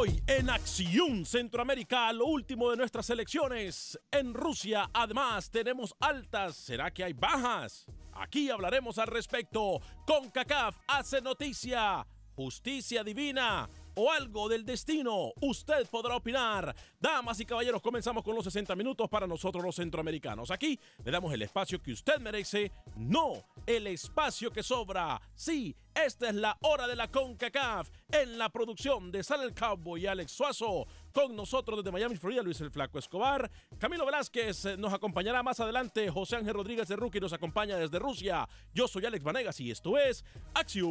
Hoy en Acción Centroamérica, lo último de nuestras elecciones. En Rusia, además, tenemos altas. ¿Será que hay bajas? Aquí hablaremos al respecto. Con CACAF hace noticia. Justicia divina o algo del destino. Usted podrá opinar. Damas y caballeros, comenzamos con los 60 minutos para nosotros los centroamericanos. Aquí le damos el espacio que usted merece, no el espacio que sobra. Sí, esta es la hora de la CONCACAF en la producción de Sal el Cowboy y Alex Suazo. Con nosotros desde Miami, Florida, Luis el Flaco Escobar. Camilo Velázquez eh, nos acompañará más adelante. José Ángel Rodríguez de Rookie nos acompaña desde Rusia. Yo soy Alex Vanegas y esto es Acción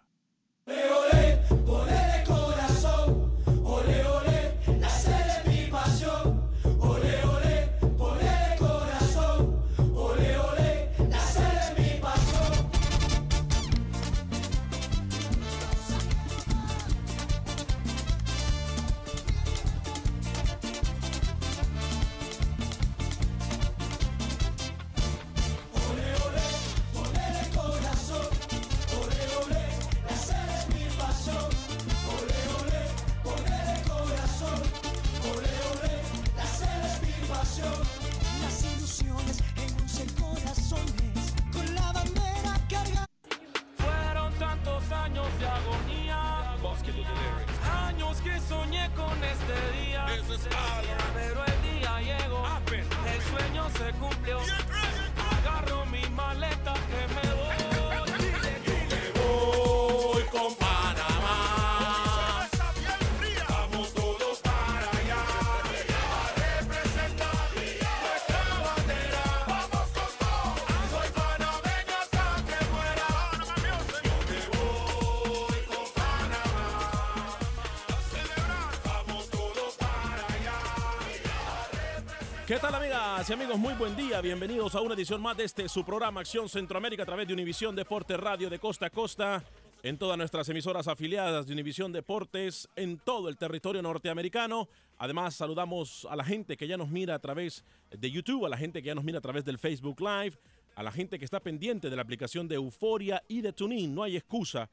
Amigas y amigos? Muy buen día. Bienvenidos a una edición más de este su programa Acción Centroamérica a través de Univisión Deporte Radio de costa a costa en todas nuestras emisoras afiliadas de Univisión Deportes en todo el territorio norteamericano. Además, saludamos a la gente que ya nos mira a través de YouTube, a la gente que ya nos mira a través del Facebook Live, a la gente que está pendiente de la aplicación de Euforia y de TuneIn. No hay excusa.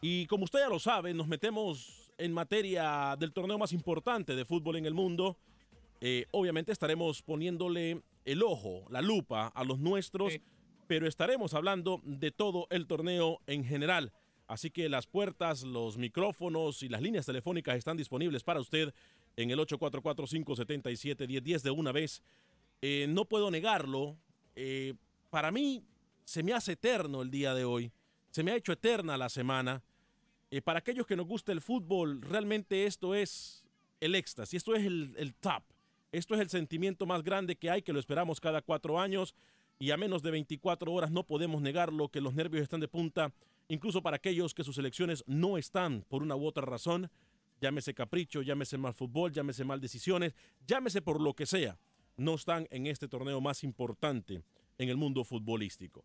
Y como usted ya lo sabe, nos metemos en materia del torneo más importante de fútbol en el mundo. Eh, obviamente estaremos poniéndole el ojo, la lupa a los nuestros, pero estaremos hablando de todo el torneo en general. Así que las puertas, los micrófonos y las líneas telefónicas están disponibles para usted en el 844-577-1010 de una vez. Eh, no puedo negarlo. eh, para mí se me hace eterno el día de hoy. Se me ha hecho eterna la semana. Eh, para aquellos que nos gusta el fútbol, realmente esto es el éxtasis, esto es el, el top. Esto es el sentimiento más grande que hay, que lo esperamos cada cuatro años y a menos de 24 horas no podemos negarlo, que los nervios están de punta, incluso para aquellos que sus elecciones no están por una u otra razón, llámese capricho, llámese mal fútbol, llámese mal decisiones, llámese por lo que sea, no están en este torneo más importante en el mundo futbolístico.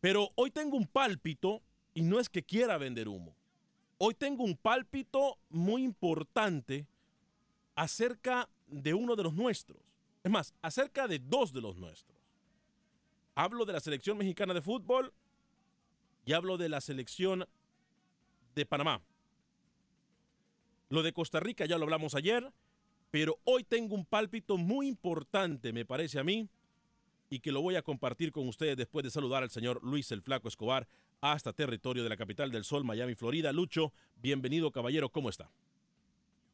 Pero hoy tengo un pálpito y no es que quiera vender humo. Hoy tengo un pálpito muy importante acerca de uno de los nuestros. Es más, acerca de dos de los nuestros. Hablo de la selección mexicana de fútbol y hablo de la selección de Panamá. Lo de Costa Rica ya lo hablamos ayer, pero hoy tengo un pálpito muy importante, me parece a mí, y que lo voy a compartir con ustedes después de saludar al señor Luis el Flaco Escobar hasta territorio de la capital del sol, Miami, Florida. Lucho, bienvenido caballero, ¿cómo está?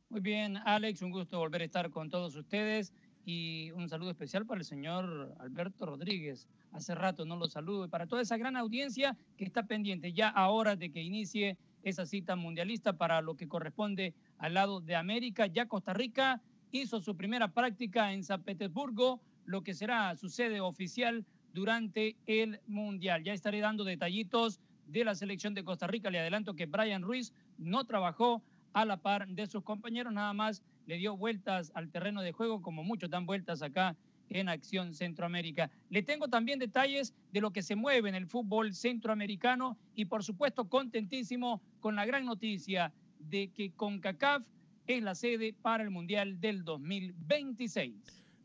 Muy bien, Alex, un gusto volver a estar con todos ustedes y un saludo especial para el señor Alberto Rodríguez. Hace rato no lo saludo y para toda esa gran audiencia que está pendiente ya ahora de que inicie esa cita mundialista para lo que corresponde al lado de América. Ya Costa Rica hizo su primera práctica en San Petersburgo, lo que será su sede oficial durante el Mundial. Ya estaré dando detallitos de la selección de Costa Rica. Le adelanto que Brian Ruiz no trabajó a la par de sus compañeros, nada más le dio vueltas al terreno de juego, como muchos dan vueltas acá en Acción Centroamérica. Le tengo también detalles de lo que se mueve en el fútbol centroamericano y por supuesto contentísimo con la gran noticia de que CONCACAF es la sede para el Mundial del 2026.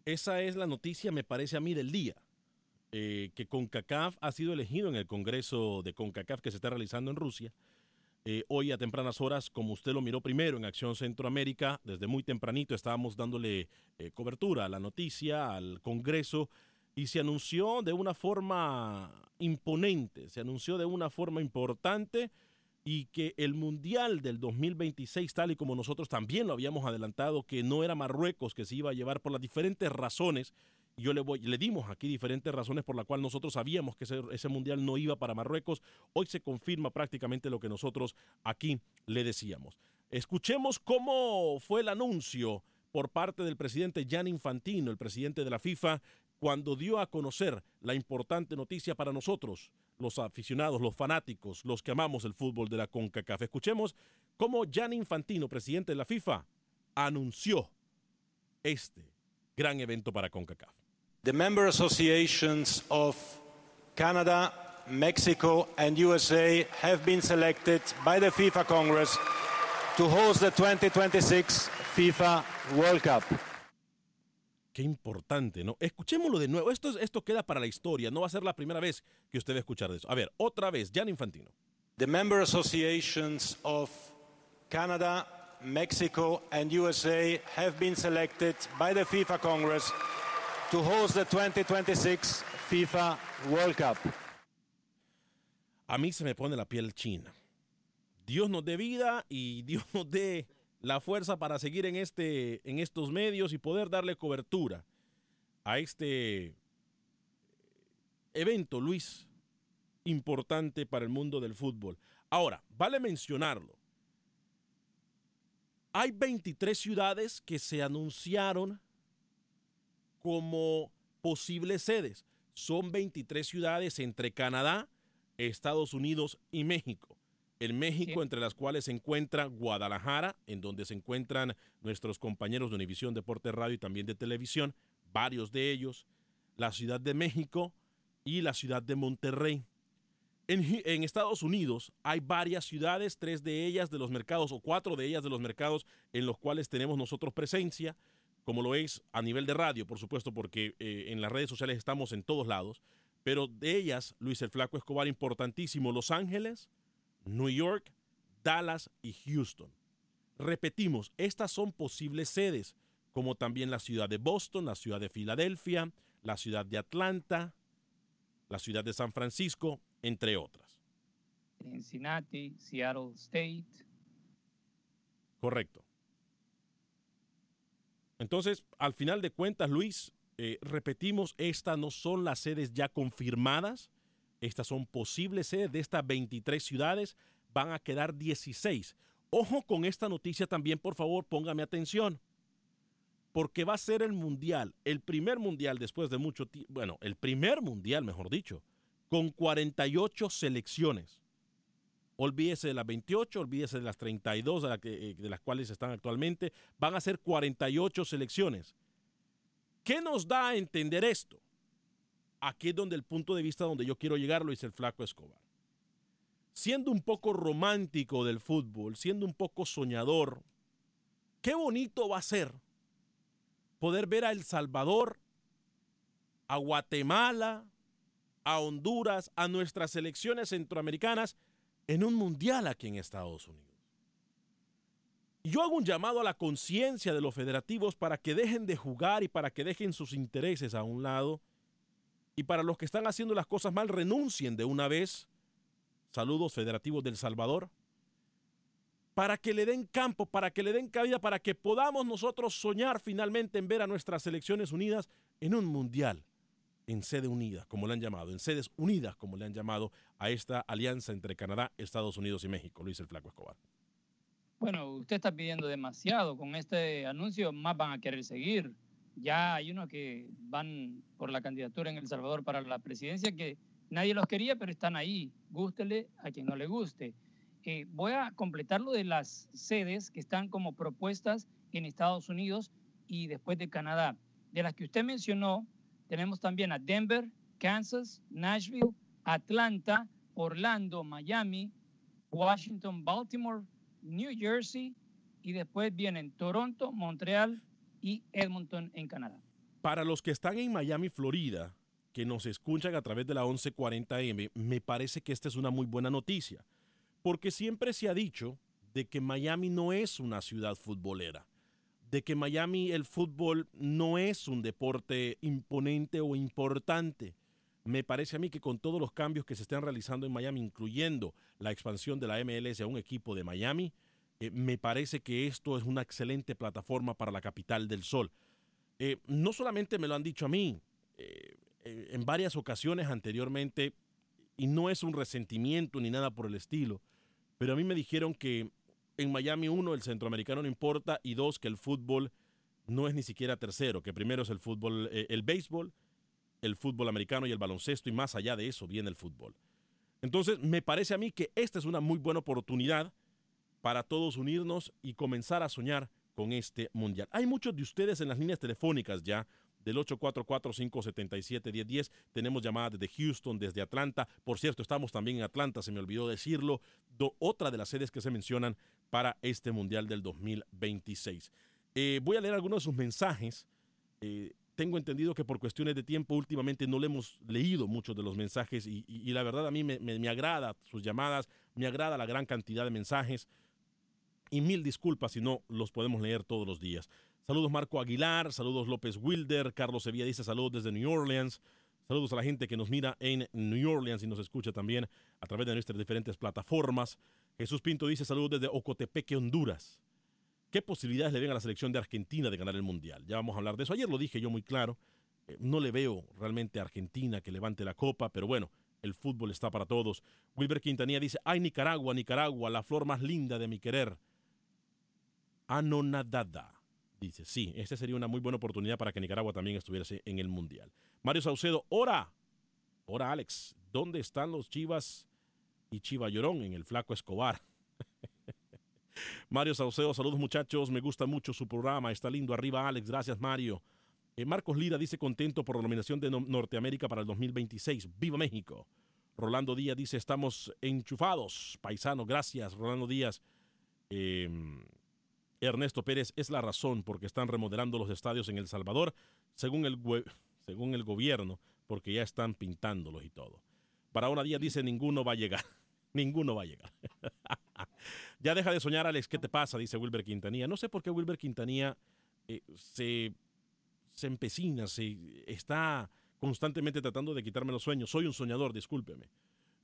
Esa es la noticia, me parece a mí, del día. eh, que CONCACAF ha sido elegido en el Congreso de CONCACAF que se está realizando en Rusia. Eh, hoy a tempranas horas, como usted lo miró primero en Acción Centroamérica, desde muy tempranito estábamos dándole eh, cobertura a la noticia, al Congreso, y se anunció de una forma imponente, se anunció de una forma importante y que el Mundial del 2026, tal y como nosotros también lo habíamos adelantado, que no era Marruecos que se iba a llevar por las diferentes razones, yo le, voy, le dimos aquí diferentes razones por las cuales nosotros sabíamos que ese, ese Mundial no iba para Marruecos, hoy se confirma prácticamente lo que nosotros aquí le decíamos. Escuchemos cómo fue el anuncio por parte del presidente Jan Infantino, el presidente de la FIFA, cuando dio a conocer la importante noticia para nosotros, los aficionados, los fanáticos, los que amamos el fútbol de la CONCACAF. Escuchemos cómo Jan Infantino, presidente de la FIFA, anunció este gran evento para CONCACAF. The member associations of Canada, Mexico, and USA have been selected by the FIFA Congress to host the 2026 FIFA World Cup. Qué importante, ¿no? Escuchémoslo de nuevo. Esto, es- esto queda para la historia. No va a ser la primera vez que usted va a escuchar de eso. A ver, otra vez, Jan Infantino. The member associations of Canada, Mexico, and USA have been selected by the FIFA Congress to host the 2026 FIFA World Cup. A mí se me pone la piel china. Dios nos dé vida y Dios nos dé la fuerza para seguir en, este, en estos medios y poder darle cobertura a este evento, Luis, importante para el mundo del fútbol. Ahora, vale mencionarlo. Hay 23 ciudades que se anunciaron como posibles sedes. Son 23 ciudades entre Canadá, Estados Unidos y México. En México, Sí. entre las cuales se encuentra Guadalajara, en donde se encuentran nuestros compañeros de Univisión Deporte Radio y también de televisión, varios de ellos, la Ciudad de México y la Ciudad de Monterrey. En, en Estados Unidos hay varias ciudades, tres de ellas de los mercados o cuatro de ellas de los mercados en los cuales tenemos nosotros presencia, como lo es a nivel de radio, por supuesto, porque eh, en las redes sociales estamos en todos lados, pero de ellas, Luis el Flaco Escobar, importantísimo, Los Ángeles, New York, Dallas y Houston. Repetimos, estas son posibles sedes, como también la ciudad de Boston, la ciudad de Filadelfia, la ciudad de Atlanta, la ciudad de San Francisco, entre otras. Cincinnati, Seattle State. Correcto. Entonces, al final de cuentas, Luis, eh, repetimos, estas no son las sedes ya confirmadas, estas son posibles sedes de estas 23 ciudades, van a quedar 16. Ojo con esta noticia también, por favor, póngame atención, porque va a ser el mundial, el primer mundial después de mucho tiempo, bueno, el primer mundial, mejor dicho, con 48 selecciones. Olvídese de las 28, olvídese de las 32 de, eh, de las cuales están actualmente. Van a ser 48 selecciones. ¿Qué nos da a entender esto? Aquí es donde el punto de vista donde yo quiero llegar lo dice el flaco Escobar. Siendo un poco romántico del fútbol, siendo un poco soñador, qué bonito va a ser poder ver a El Salvador, a Guatemala, a Honduras, a nuestras selecciones centroamericanas en un mundial aquí en Estados Unidos. Yo hago un llamado a la conciencia de los federativos para que dejen de jugar y para que dejen sus intereses a un lado y para los que están haciendo las cosas mal renuncien de una vez. Saludos federativos del Salvador. Para que le den campo, para que le den cabida, para que podamos nosotros soñar finalmente en ver a nuestras selecciones unidas en un mundial en sede unida, como le han llamado, en sedes unidas, como le han llamado a esta alianza entre Canadá, Estados Unidos y México, Luis el Flaco Escobar. Bueno, usted está pidiendo demasiado. Con este anuncio más van a querer seguir. Ya hay unos que van por la candidatura en El Salvador para la presidencia que nadie los quería, pero están ahí. Gústele a quien no le guste. Eh, voy a completar lo de las sedes que están como propuestas en Estados Unidos y después de Canadá. De las que usted mencionó, tenemos también a Denver, Kansas, Nashville, Atlanta, Orlando, Miami, Washington, Baltimore, New Jersey y después vienen Toronto, Montreal y Edmonton en Canadá. Para los que están en Miami, Florida, que nos escuchan a través de la 1140M, me parece que esta es una muy buena noticia, porque siempre se ha dicho de que Miami no es una ciudad futbolera, de que Miami el fútbol no es un deporte imponente o importante. Me parece a mí que con todos los cambios que se están realizando en Miami, incluyendo la expansión de la MLS a un equipo de Miami, eh, me parece que esto es una excelente plataforma para la capital del sol. Eh, no solamente me lo han dicho a mí, eh, en varias ocasiones anteriormente, y no es un resentimiento ni nada por el estilo, pero a mí me dijeron que en Miami, uno, el centroamericano no importa, y dos, que el fútbol no es ni siquiera tercero, que primero es el fútbol, eh, el béisbol, el fútbol americano y el baloncesto, y más allá de eso viene el fútbol. Entonces, me parece a mí que esta es una muy buena oportunidad para todos unirnos y comenzar a soñar con este mundial. Hay muchos de ustedes en las líneas telefónicas ya del 844-577-1010. Tenemos llamadas desde Houston, desde Atlanta. Por cierto, estamos también en Atlanta, se me olvidó decirlo. Otra de las sedes que se mencionan para este Mundial del 2026. Eh, voy a leer algunos de sus mensajes. Eh, tengo entendido que por cuestiones de tiempo últimamente no le hemos leído muchos de los mensajes y, la verdad a mí me agrada sus llamadas, me agrada la gran cantidad de mensajes y mil disculpas si no los podemos leer todos los días. Saludos Marco Aguilar, saludos López Wilder, Carlos Sevilla dice saludos desde New Orleans, saludos a la gente que nos mira en New Orleans y nos escucha también a través de nuestras diferentes plataformas. Jesús Pinto dice saludos desde Ocotepeque, Honduras. ¿Qué posibilidades le ven a la selección de Argentina de ganar el Mundial? Ya vamos a hablar de eso. Ayer lo dije yo muy claro. eh, no le veo realmente a Argentina que levante la copa, pero bueno, el fútbol está para todos. Wilber Quintanilla dice, ay Nicaragua, Nicaragua, la flor más linda de mi querer. Anonadada. Dice, sí, esta sería una muy buena oportunidad para que Nicaragua también estuviese en el Mundial. Mario Saucedo, ora. Ora, Alex. ¿Dónde están los Chivas y Chiva Llorón en el Flaco Escobar? Mario Saucedo, saludos muchachos. Me gusta mucho su programa. Está lindo. Arriba, Alex. Gracias, Mario. Eh, Marcos Lira dice contento por la nominación de no- Norteamérica para el 2026. ¡Viva México! Rolando Díaz dice estamos enchufados. Paisano, gracias, Rolando Díaz. Eh, Ernesto Pérez es la razón porque están remodelando los estadios en El Salvador, según el, gobierno, porque ya están pintándolos y todo. Barahona Díaz dice ninguno va a llegar. ninguno va a llegar. ya deja de soñar, Alex. ¿Qué te pasa? Dice Wilber Quintanilla. No sé por qué Wilber Quintanilla eh, se, se empecina, se está constantemente tratando de quitarme los sueños. Soy un soñador, discúlpeme.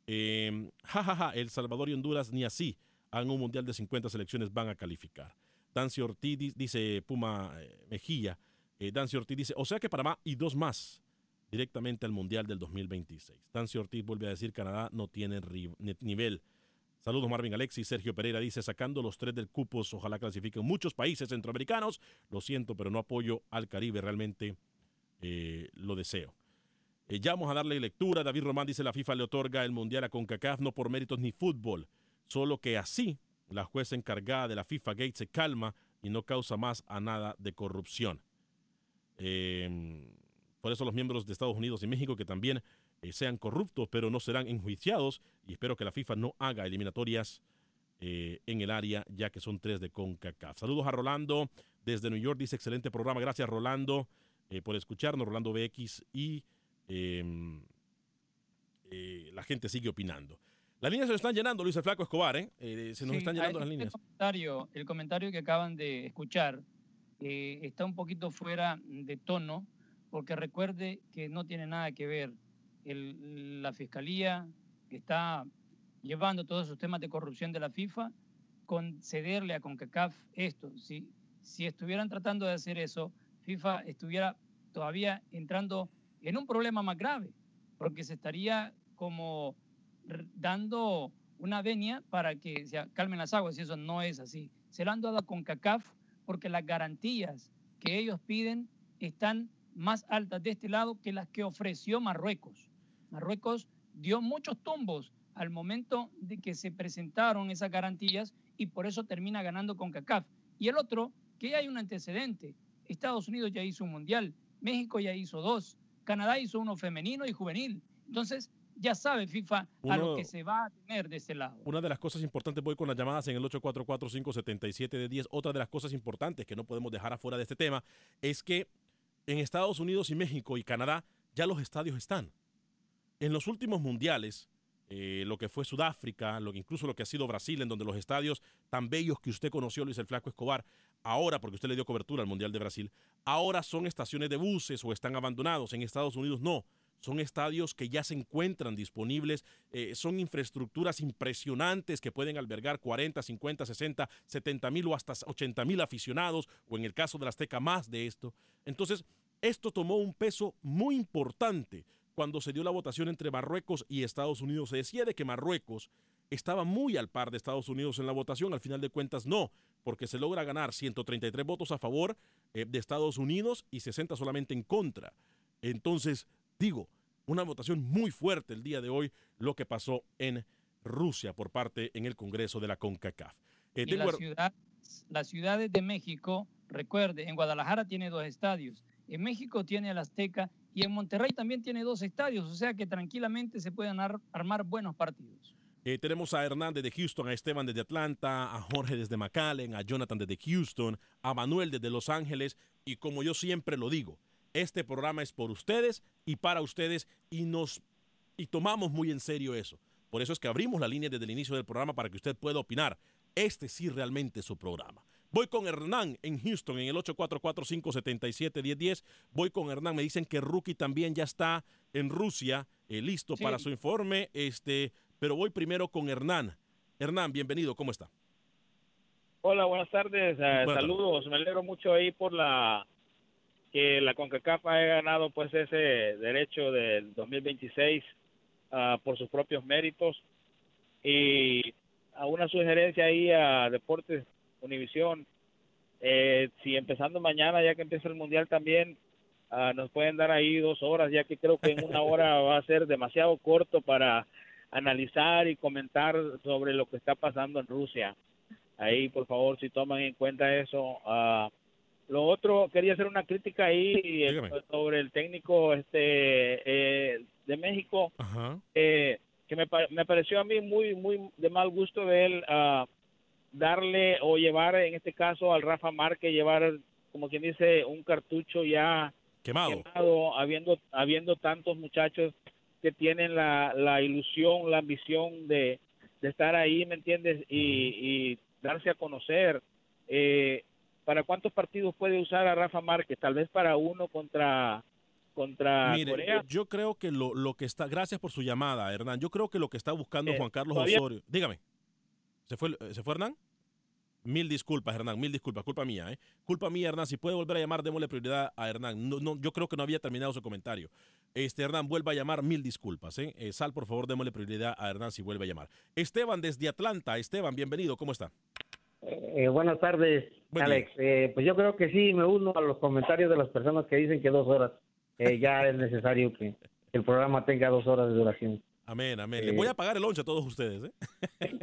Eh, ja, ja, ja, El Salvador y Honduras ni así. A un mundial de 50 selecciones van a calificar. Dancy Ortiz di- dice Puma eh, Mejía. Eh, Dancy Ortiz dice, o sea que Panamá y dos más directamente al Mundial del 2026. Dancy Ortiz vuelve a decir, Canadá no tiene nivel. Saludos Marvin Alexis. Sergio Pereira dice, sacando los tres del cupos, ojalá clasifiquen muchos países centroamericanos. Lo siento, pero no apoyo al Caribe, realmente eh, lo deseo. Eh, ya vamos a darle lectura. David Román dice, la FIFA le otorga el Mundial a CONCACAF no por méritos ni fútbol, solo que así la jueza encargada de la FIFA Gate se calma y no causa más a nada de corrupción. Eh, por eso los miembros de Estados Unidos y México que también eh, sean corruptos, pero no serán enjuiciados y espero que la FIFA no haga eliminatorias eh, en el área, ya que son tres de CONCACAF. Saludos a Rolando desde New York, dice excelente programa. Gracias Rolando eh, por escucharnos, Rolando BX y eh, la gente sigue opinando. Las líneas se están llenando, Luis el Flaco Escobar, ¿eh? Eh, se nos Sí, están llenando las líneas. comentario- el comentario que acaban de escuchar eh, está un poquito fuera de tono, porque recuerde que no tiene nada que ver el- la fiscalía que está llevando todos esos temas de corrupción de la FIFA con cederle a CONCACAF esto. Si, si estuvieran tratando de hacer eso, FIFA estuviera todavía entrando en un problema más grave, porque se estaría como dando una venia para que se calmen las aguas y eso no es así. Se lo han dado con CACAF porque las garantías que ellos piden están más altas de este lado que las que ofreció Marruecos. Marruecos dio muchos tumbos al momento de que se presentaron esas garantías y por eso termina ganando con CACAF. Y el otro, que ya hay un antecedente. Estados Unidos ya hizo un mundial, México ya hizo dos, Canadá hizo uno femenino y juvenil. Entonces, ya sabe FIFA a lo que se va a tener de este lado. Una de las cosas importantes, voy con las llamadas en el 844-577 de 10. Otra de las cosas importantes que no podemos dejar afuera de este tema es que en Estados Unidos y México y Canadá ya los estadios están. En los últimos mundiales, eh, lo que fue Sudáfrica, lo que incluso lo que ha sido Brasil, en donde los estadios tan bellos que usted conoció, Luis el Flaco Escobar, ahora, porque usted le dio cobertura al Mundial de Brasil, ahora son estaciones de buses o están abandonados. En Estados Unidos no. Son estadios que ya se encuentran disponibles, eh, son infraestructuras impresionantes que pueden albergar 40, 50, 60, 70 mil o hasta 80 mil aficionados, o en el caso de la Azteca más de esto. Entonces, esto tomó un peso muy importante cuando se dio la votación entre Marruecos y Estados Unidos. Se decía de que Marruecos estaba muy al par de Estados Unidos en la votación, al final de cuentas no, porque se logra ganar 133 votos a favor eh, de Estados Unidos y 60 solamente en contra. Entonces, digo, una votación muy fuerte el día de hoy, lo que pasó en Rusia por parte en el Congreso de la CONCACAF. Eh, Y ar- ciudades, las ciudades de México, recuerde, en Guadalajara tiene dos estadios, en México tiene el Azteca y en Monterrey también tiene dos estadios, o sea que tranquilamente se pueden ar- armar buenos partidos. Eh, tenemos a Hernández de Houston, a Esteban desde Atlanta, a Jorge desde McAllen, a Jonathan desde Houston, a Manuel desde Los Ángeles. Y como yo siempre lo digo, este programa es por ustedes y para ustedes y nos y tomamos muy en serio eso. Por eso es que abrimos la línea desde el inicio del programa para que usted pueda opinar. Este sí realmente es su programa. Voy con Hernán en Houston en el 844-577-1010. Voy con Hernán. Me dicen que Rookie también ya está en Rusia, eh, listo Sí. para su informe. Este, pero voy primero con Hernán. Hernán, bienvenido. ¿Cómo está? Hola, buenas tardes. eh, Buenas saludos. Me alegro mucho ahí por la que la CONCACAF haya ganado pues ese derecho del 2026 ah, por sus propios méritos. Y a una sugerencia ahí a Deportes Univisión eh, si empezando mañana ya que empieza el mundial también ah, nos pueden dar ahí dos horas ya que creo que en una hora va a ser demasiado corto para analizar y comentar sobre lo que está pasando en Rusia. Ahí por favor si toman en cuenta eso ah, lo otro quería hacer una crítica ahí eh, sobre el técnico este eh, de México. Eh, que me, me pareció a mí muy muy de mal gusto de él ah, darle o llevar en este caso al Rafa Márquez llevar como quien dice un cartucho ya Quemado. quemado, habiendo habiendo tantos muchachos que tienen la, la ilusión la ambición de, de estar ahí me entiendes y, y darse a conocer. Eh, para cuántos partidos puede usar a Rafa Márquez tal vez para uno contra contra Mire, Corea yo creo que lo, lo que está, gracias por su llamada, Hernán. Yo creo que lo que está buscando Eh, Juan Carlos todavía- Osorio. Dígame. ¿Se fue, eh, ¿Se fue Hernán? Mil disculpas, Hernán, mil disculpas, culpa mía, ¿eh? Culpa mía, Hernán. Si puede volver a llamar, démosle prioridad a Hernán. No, no, yo creo que no había terminado su comentario. Este, Hernán, vuelva a llamar, mil disculpas, ¿eh? Eh, Sal, por favor, démosle prioridad a Hernán si vuelve a llamar. Esteban, desde Atlanta. Esteban, bienvenido, ¿cómo está? Eh, buenas tardes, Alex. Eh, pues yo creo que sí, me uno a los comentarios de las personas que dicen que dos horas eh, ya es necesario que el programa tenga dos horas de duración. Amén, amén. Les Eh, voy a pagar el lonche a todos ustedes, ¿eh?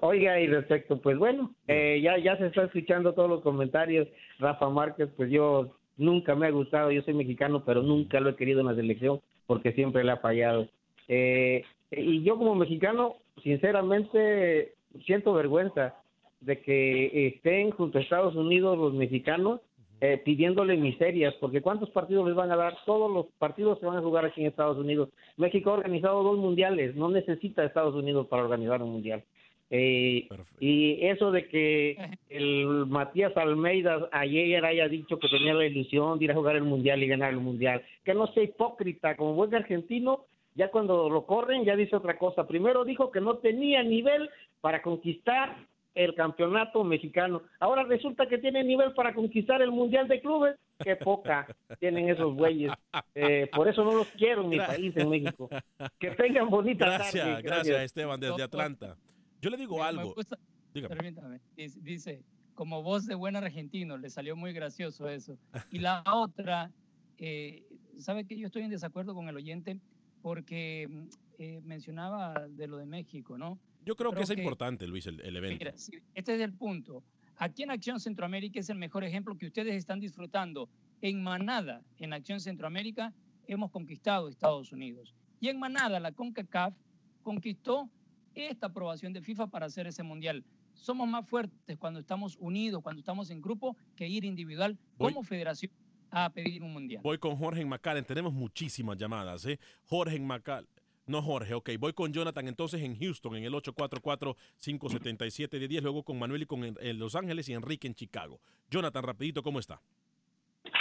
Oiga, y respecto, pues bueno, eh, ya, ya se está escuchando todos los comentarios. Rafa Márquez, pues yo nunca me ha gustado, yo soy mexicano, pero nunca lo he querido en la selección porque siempre le ha fallado. Eh, y yo como mexicano, sinceramente, siento vergüenza de que estén junto a Estados Unidos los mexicanos eh, pidiéndole miserias, porque ¿cuántos partidos les van a dar? Todos los partidos se van a jugar aquí en Estados Unidos. México ha organizado dos mundiales, no necesita a Estados Unidos para organizar un mundial. Eh, y eso de que el Matías Almeida ayer haya dicho que tenía la ilusión de ir a jugar el mundial y ganar el mundial, que no sea hipócrita, como buen argentino, ya cuando lo corren ya dice otra cosa. Primero dijo que no tenía nivel para conquistar el campeonato mexicano. Ahora resulta que tiene nivel para conquistar el mundial de clubes. Qué poca tienen esos güeyes. Eh, por eso no los quiero en mi país, en México. Que tengan bonita Gracias, tarde. gracias, Esteban, desde Atlanta. Yo le digo Me- me algo. gusta-. Permítame. Dice, como voz de buen argentino, le salió muy gracioso eso. Y la otra, eh, ¿sabe que yo estoy en desacuerdo con el oyente? Porque eh, mencionaba de lo de México, ¿no? Yo creo, que es que- importante, Luis, el, el evento. Mira, sí, este es el punto. Aquí en Acción Centroamérica es el mejor ejemplo que ustedes están disfrutando. En Manada, en Acción Centroamérica, hemos conquistado Estados Unidos. Y en Manada, la CONCACAF conquistó esta aprobación de FIFA para hacer ese mundial. Somos más fuertes cuando estamos unidos, cuando estamos en grupo, que ir individual Voy- como federación a pedir un mundial. Voy con Jorge en McAllen. Tenemos muchísimas llamadas, ¿eh? Jorge en McAllen. No, Jorge, ok. Voy con Jonathan entonces en Houston, en el 844-577-10. Luego con Manuel y con en, Los Ángeles y Enrique en Chicago. Jonathan, rapidito, ¿cómo está?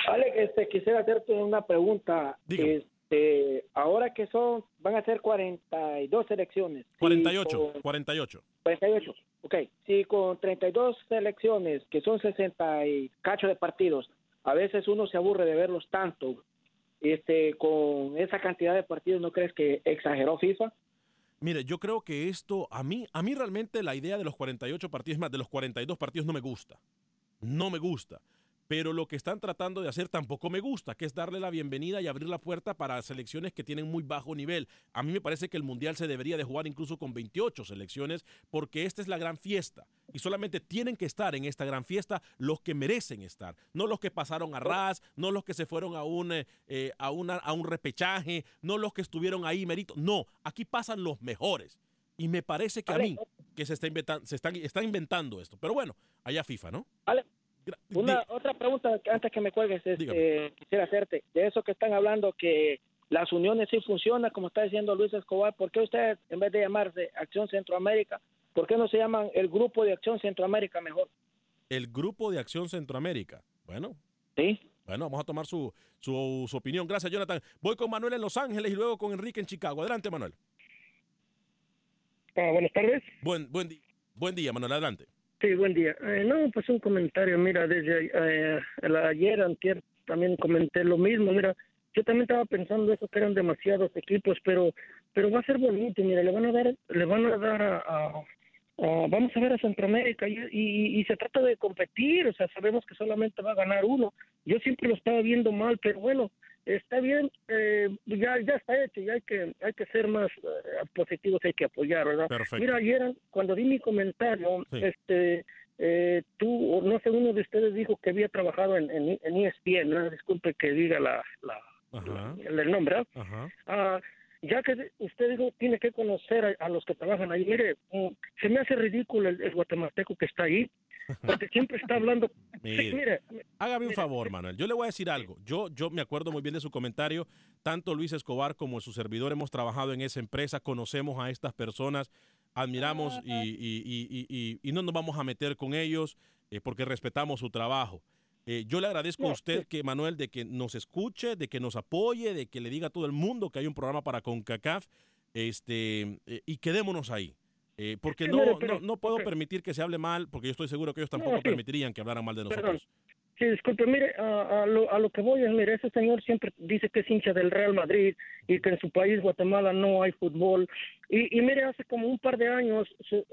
Alex, este, quisiera hacerte una pregunta. Este, ahora que son, van a ser 42 selecciones. Si 48, con 48. 48. Ok, si con 32 selecciones, que son 60 y cacho de partidos, a veces uno se aburre de verlos tanto. Este, con esa cantidad de partidos, ¿no crees que exageró FIFA? Mire, yo creo que esto, a mí, a mí realmente la idea de los 48 partidos, más, de los 42 partidos no me gusta. No me gusta. Pero lo que están tratando de hacer tampoco me gusta, que es darle la bienvenida y abrir la puerta para selecciones que tienen muy bajo nivel. A mí me parece que el Mundial se debería de jugar incluso con 28 selecciones, porque esta es la gran fiesta. Y solamente tienen que estar en esta gran fiesta los que merecen estar, no los que pasaron a ras, no los que se fueron a un, eh, eh, a una, a un repechaje, no los que estuvieron ahí mérito. No, aquí pasan los mejores. Y me parece que a mí, que se está inventando, se están, están inventando esto. Pero bueno, allá FIFA, ¿no? Vale. Una, otra pregunta antes que me cuelgues, este, quisiera hacerte. De eso que están hablando, que las uniones sí funcionan, como está diciendo Luis Escobar, ¿por qué ustedes, en vez de llamarse Acción Centroamérica, por qué no se llaman el Grupo de Acción Centroamérica mejor? El Grupo de Acción Centroamérica. Bueno. Sí. Bueno, vamos a tomar su, su, su opinión. Gracias, Jonathan. Voy con Manuel en Los Ángeles y luego con Enrique en Chicago. Adelante, Manuel. Ah, buenas tardes. Buen, buen, buen día, Manuel. Adelante. Sí, buen día. Eh, no, pues un comentario. Mira, desde eh, ayer, antier, también comenté lo mismo. Mira, yo también estaba pensando eso que eran demasiados equipos, pero pero va a ser bonito. Mira, le van a dar, le van a dar a, a- a- vamos a ver a Centroamérica y, y, y se trata de competir. O sea, sabemos que solamente va a ganar uno. Yo siempre lo estaba viendo mal, pero bueno, está bien. eh, ya ya está hecho. Ya hay que hay que ser más eh, positivos, hay que apoyar, ¿verdad? Perfecto. Mira, ayer cuando di mi comentario, Sí. este, eh, tú, o no sé, uno de ustedes dijo que había trabajado en, en, en ESPN, ¿no? disculpe que diga la, la, Ajá. el, el nombre. Ajá. Ah, ya que usted dijo tiene que conocer a, a los que trabajan ahí, mire, mm, se me hace ridículo el, el guatemalteco que está ahí, porque siempre está hablando. Mire, hágame un favor, Manuel. Yo le voy a decir algo. Yo, yo me acuerdo muy bien de su comentario. Tanto Luis Escobar como su servidor hemos trabajado en esa empresa, conocemos a estas personas, admiramos y, y- y- y- y- y no nos vamos a meter con ellos eh, porque respetamos su trabajo. Eh, yo le agradezco a usted que, Manuel, de que nos escuche, de que nos apoye, de que le diga a todo el mundo que hay un programa para CONCACAF este, eh, y quedémonos ahí. Eh, porque no, no, no puedo permitir que se hable mal, porque yo estoy seguro que ellos tampoco No, sí. permitirían que hablaran mal de Perdón. Sí, disculpe, mire, a, a lo, a lo que voy es, mire, ese señor siempre dice que es hincha del Real Madrid y que en su país, Guatemala, no hay fútbol. Y, y mire, hace como un par de años, eh,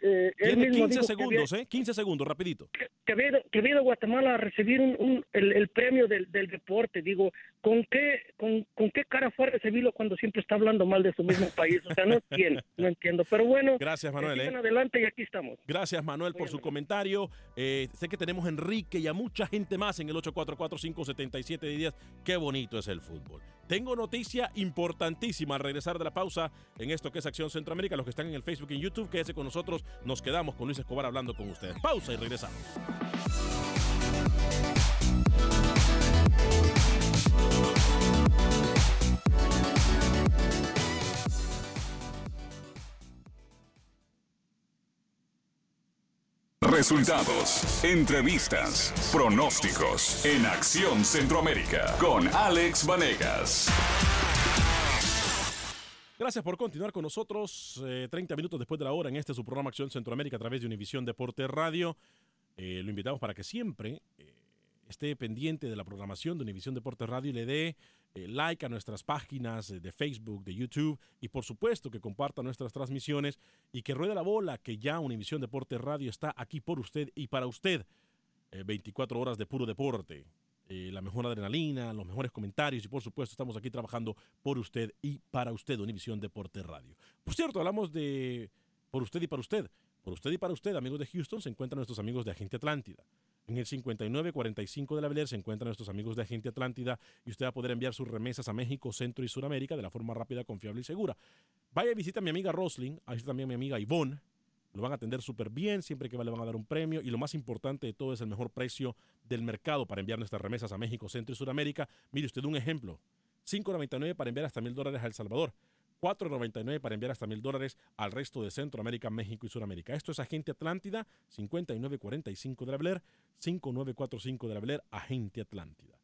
eh, él Tiene mismo 15 dijo que segundos, había- ¿eh? 15 segundos, rapidito. que había, que había ido a Guatemala a recibir un, un- el, el premio del, del deporte. Digo, ¿con qué, con, ¿con qué cara fue a recibirlo cuando siempre está hablando mal de su mismo país? O sea, no entiendo, no entiendo. Pero bueno, Gracias, Manuel, ¿eh? adelante y aquí estamos. Gracias, Manuel, por su comentario. Eh, sé que tenemos a Enrique y a mucha gente más en el 844-577-10. Qué bonito es el fútbol. Tengo noticia importantísima al regresar de la pausa en esto que es Acción Centroamérica. Los que están en el Facebook y en YouTube, quédese con nosotros. Nos quedamos con Luis Escobar hablando con ustedes. Pausa y regresamos. Resultados, entrevistas, pronósticos en Acción Centroamérica con Alex Vanegas. Gracias por continuar con nosotros. eh, 30 minutos después de la hora en este su programa Acción Centroamérica a través de Univisión Deporte Radio. Eh, lo invitamos para que siempre eh, esté pendiente de la programación de Univisión Deporte Radio y le dé eh, like a nuestras páginas eh, de Facebook, de YouTube y por supuesto que comparta nuestras transmisiones y que ruede la bola que ya Univisión Deporte Radio está aquí por usted y para usted. Eh, 24 horas de puro deporte. eh, la mejor adrenalina, los mejores comentarios y por supuesto estamos aquí trabajando por usted y para usted, Univisión Deporte Radio. Por cierto, hablamos de por usted y para usted. Por usted y para usted, amigos de Houston, se encuentran nuestros amigos de Agente Atlántida. En el 5945 de la Bel Air se encuentran nuestros amigos de Agente Atlántida y usted va a poder enviar sus remesas a México, Centro y Sudamérica de la forma rápida, confiable y segura. Vaya y visita a mi amiga Rosling, ahí está también mi amiga Ivonne. Lo van a atender súper bien, siempre que le van a dar un premio y lo más importante de todo es el mejor precio del mercado para enviar nuestras remesas a México, Centro y Sudamérica. Mire usted un ejemplo. 5.99 para enviar hasta mil dólares a El Salvador. 4.99 para enviar hasta mil dólares al resto de Centroamérica, México y Sudamérica. Esto es Agente Atlántida, 5945 de la Blair, 5945 de la Agente Atlántida.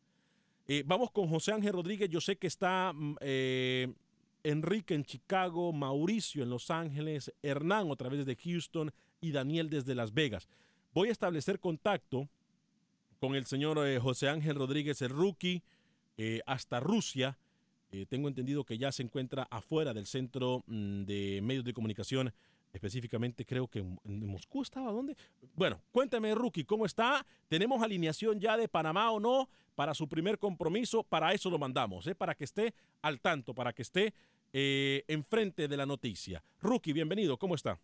Eh, vamos con José Ángel Rodríguez. Yo sé que está mm, eh, Enrique en Chicago, Mauricio en Los Ángeles, Hernán otra vez desde Houston y Daniel desde Las Vegas. Voy a establecer contacto con el señor eh, José Ángel Rodríguez, el rookie, hasta Rusia. Eh, tengo entendido que ya se encuentra afuera del centro mm, de medios de comunicación, específicamente creo que en, Moscú estaba, ¿dónde? Bueno, cuéntame, rookie, ¿cómo está? ¿Tenemos alineación ya de Panamá o no para su primer compromiso? Para eso lo mandamos, ¿eh? para que esté al tanto, para que esté eh, enfrente de la noticia. Rookie, bienvenido, ¿cómo está?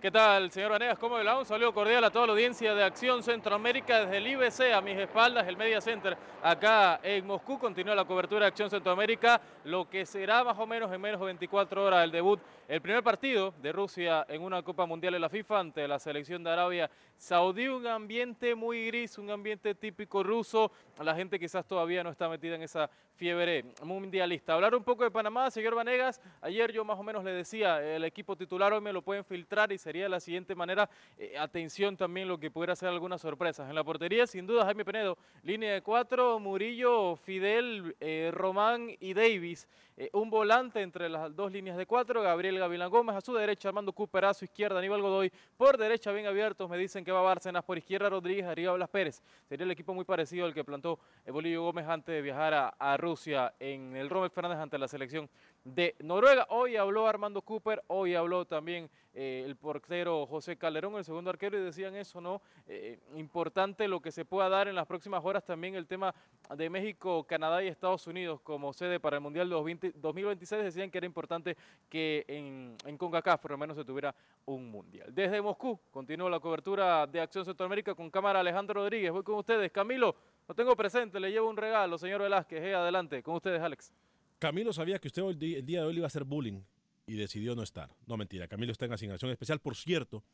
¿Qué tal, señor Vanegas? ¿Cómo le? Un saludo cordial a toda la audiencia de Acción Centroamérica desde el IBC, a mis espaldas, el Media Center, acá en Moscú. Continúa la cobertura de Acción Centroamérica, lo que será más o menos en menos de 24 horas el debut, el primer partido de Rusia en una Copa Mundial de la FIFA ante la selección de Arabia Saudí. Un ambiente muy gris, un ambiente típico ruso. La gente quizás todavía no está metida en esa fiebre mundialista. Hablar un poco de Panamá, señor Vanegas. Ayer yo más o menos le decía, el equipo titular hoy me lo pueden filtrar y sería de la siguiente manera. Eh, atención también lo que pudiera ser algunas sorpresas. En la portería, sin duda, Jaime Penedo. Línea de cuatro, Murillo, Fidel, eh, Román y Davis. Eh, un volante entre las dos líneas de cuatro, Gabriel Gavilán Gómez a su derecha, Armando Cooper a su izquierda, Aníbal Godoy por derecha, bien abiertos, me dicen que va Bárcenas por izquierda, Rodríguez, arriba Blas Pérez. Sería el equipo muy parecido al que plantó Bolillo Gómez antes de viajar a, a Rusia en el Rommel Fernández ante la selección de Noruega. Hoy habló Armando Cooper, hoy habló también eh, el portero José Calderón, el segundo arquero, y decían eso, ¿no? Eh, importante lo que se pueda dar en las próximas horas también el tema de México, Canadá y Estados Unidos como sede para el Mundial 2020 2026. Decían que era importante que en, en CONCACAF por lo menos se tuviera un Mundial. Desde Moscú continúa la cobertura de Acción Centroamérica con cámara Alejandro Rodríguez. Voy con ustedes. Camilo, lo tengo presente, le llevo un regalo, señor Velázquez. Eh, adelante, con ustedes, Alex. Camilo sabía que usted día, el día de hoy iba a hacer bullying y decidió no estar. No, mentira. Camilo está en asignación especial. Por cierto,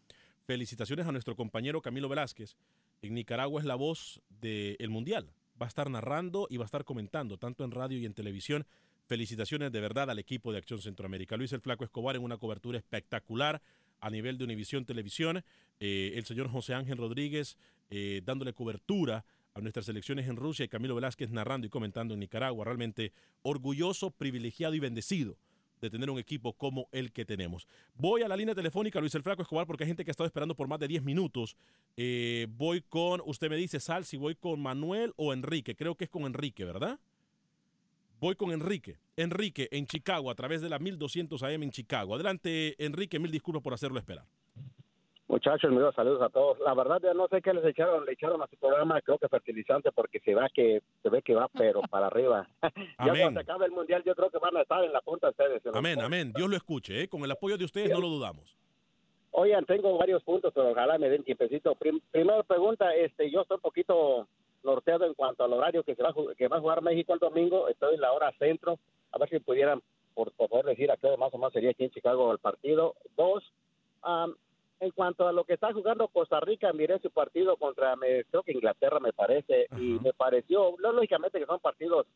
felicitaciones a nuestro compañero Camilo Velázquez. En Nicaragua es la voz del Mundial. Va a estar narrando y va a estar comentando, tanto en radio y en televisión. Felicitaciones de verdad al equipo de Acción Centroamérica. Luis el Flaco Escobar en una cobertura espectacular a nivel de Univisión Televisión. Eh, el señor José Ángel Rodríguez eh, dándole cobertura a nuestras elecciones en Rusia y Camilo Velázquez narrando y comentando en Nicaragua. Realmente orgulloso, privilegiado y bendecido de tener un equipo como el que tenemos. Voy a la línea telefónica, Luis el Flaco Escobar, porque hay gente que ha estado esperando por más de 10 minutos. Eh, voy con, usted me dice, Sal, si voy con Manuel o Enrique. Creo que es con Enrique, ¿verdad? Voy con Enrique. Enrique en Chicago, a través de la 1200 AM en Chicago. Adelante, Enrique, mil disculpas por hacerlo esperar. Muchachos, míos, saludos a todos. La verdad, ya no sé qué les echaron, le echaron a su programa, creo que fertilizante, porque se va que se ve que va, pero para arriba. ya Amén. cuando se acabe el mundial, yo creo que van a estar en la punta ustedes. Amén, amén. Dios lo escuche, ¿eh? Con el apoyo de ustedes no lo dudamos. Oigan, tengo varios puntos, pero ojalá me den tiempecito. Prim- primera pregunta, este, yo estoy un poquito norteado en cuanto al horario que se va a, que va a jugar México el domingo. Estoy en la hora centro. A ver si pudieran, por, por favor, decir a qué hora más o menos sería aquí en Chicago el partido. Dos, am, en cuanto a lo que está jugando Costa Rica, miré su partido contra, me, creo que Inglaterra me parece, y me pareció, no, lógicamente que son partidos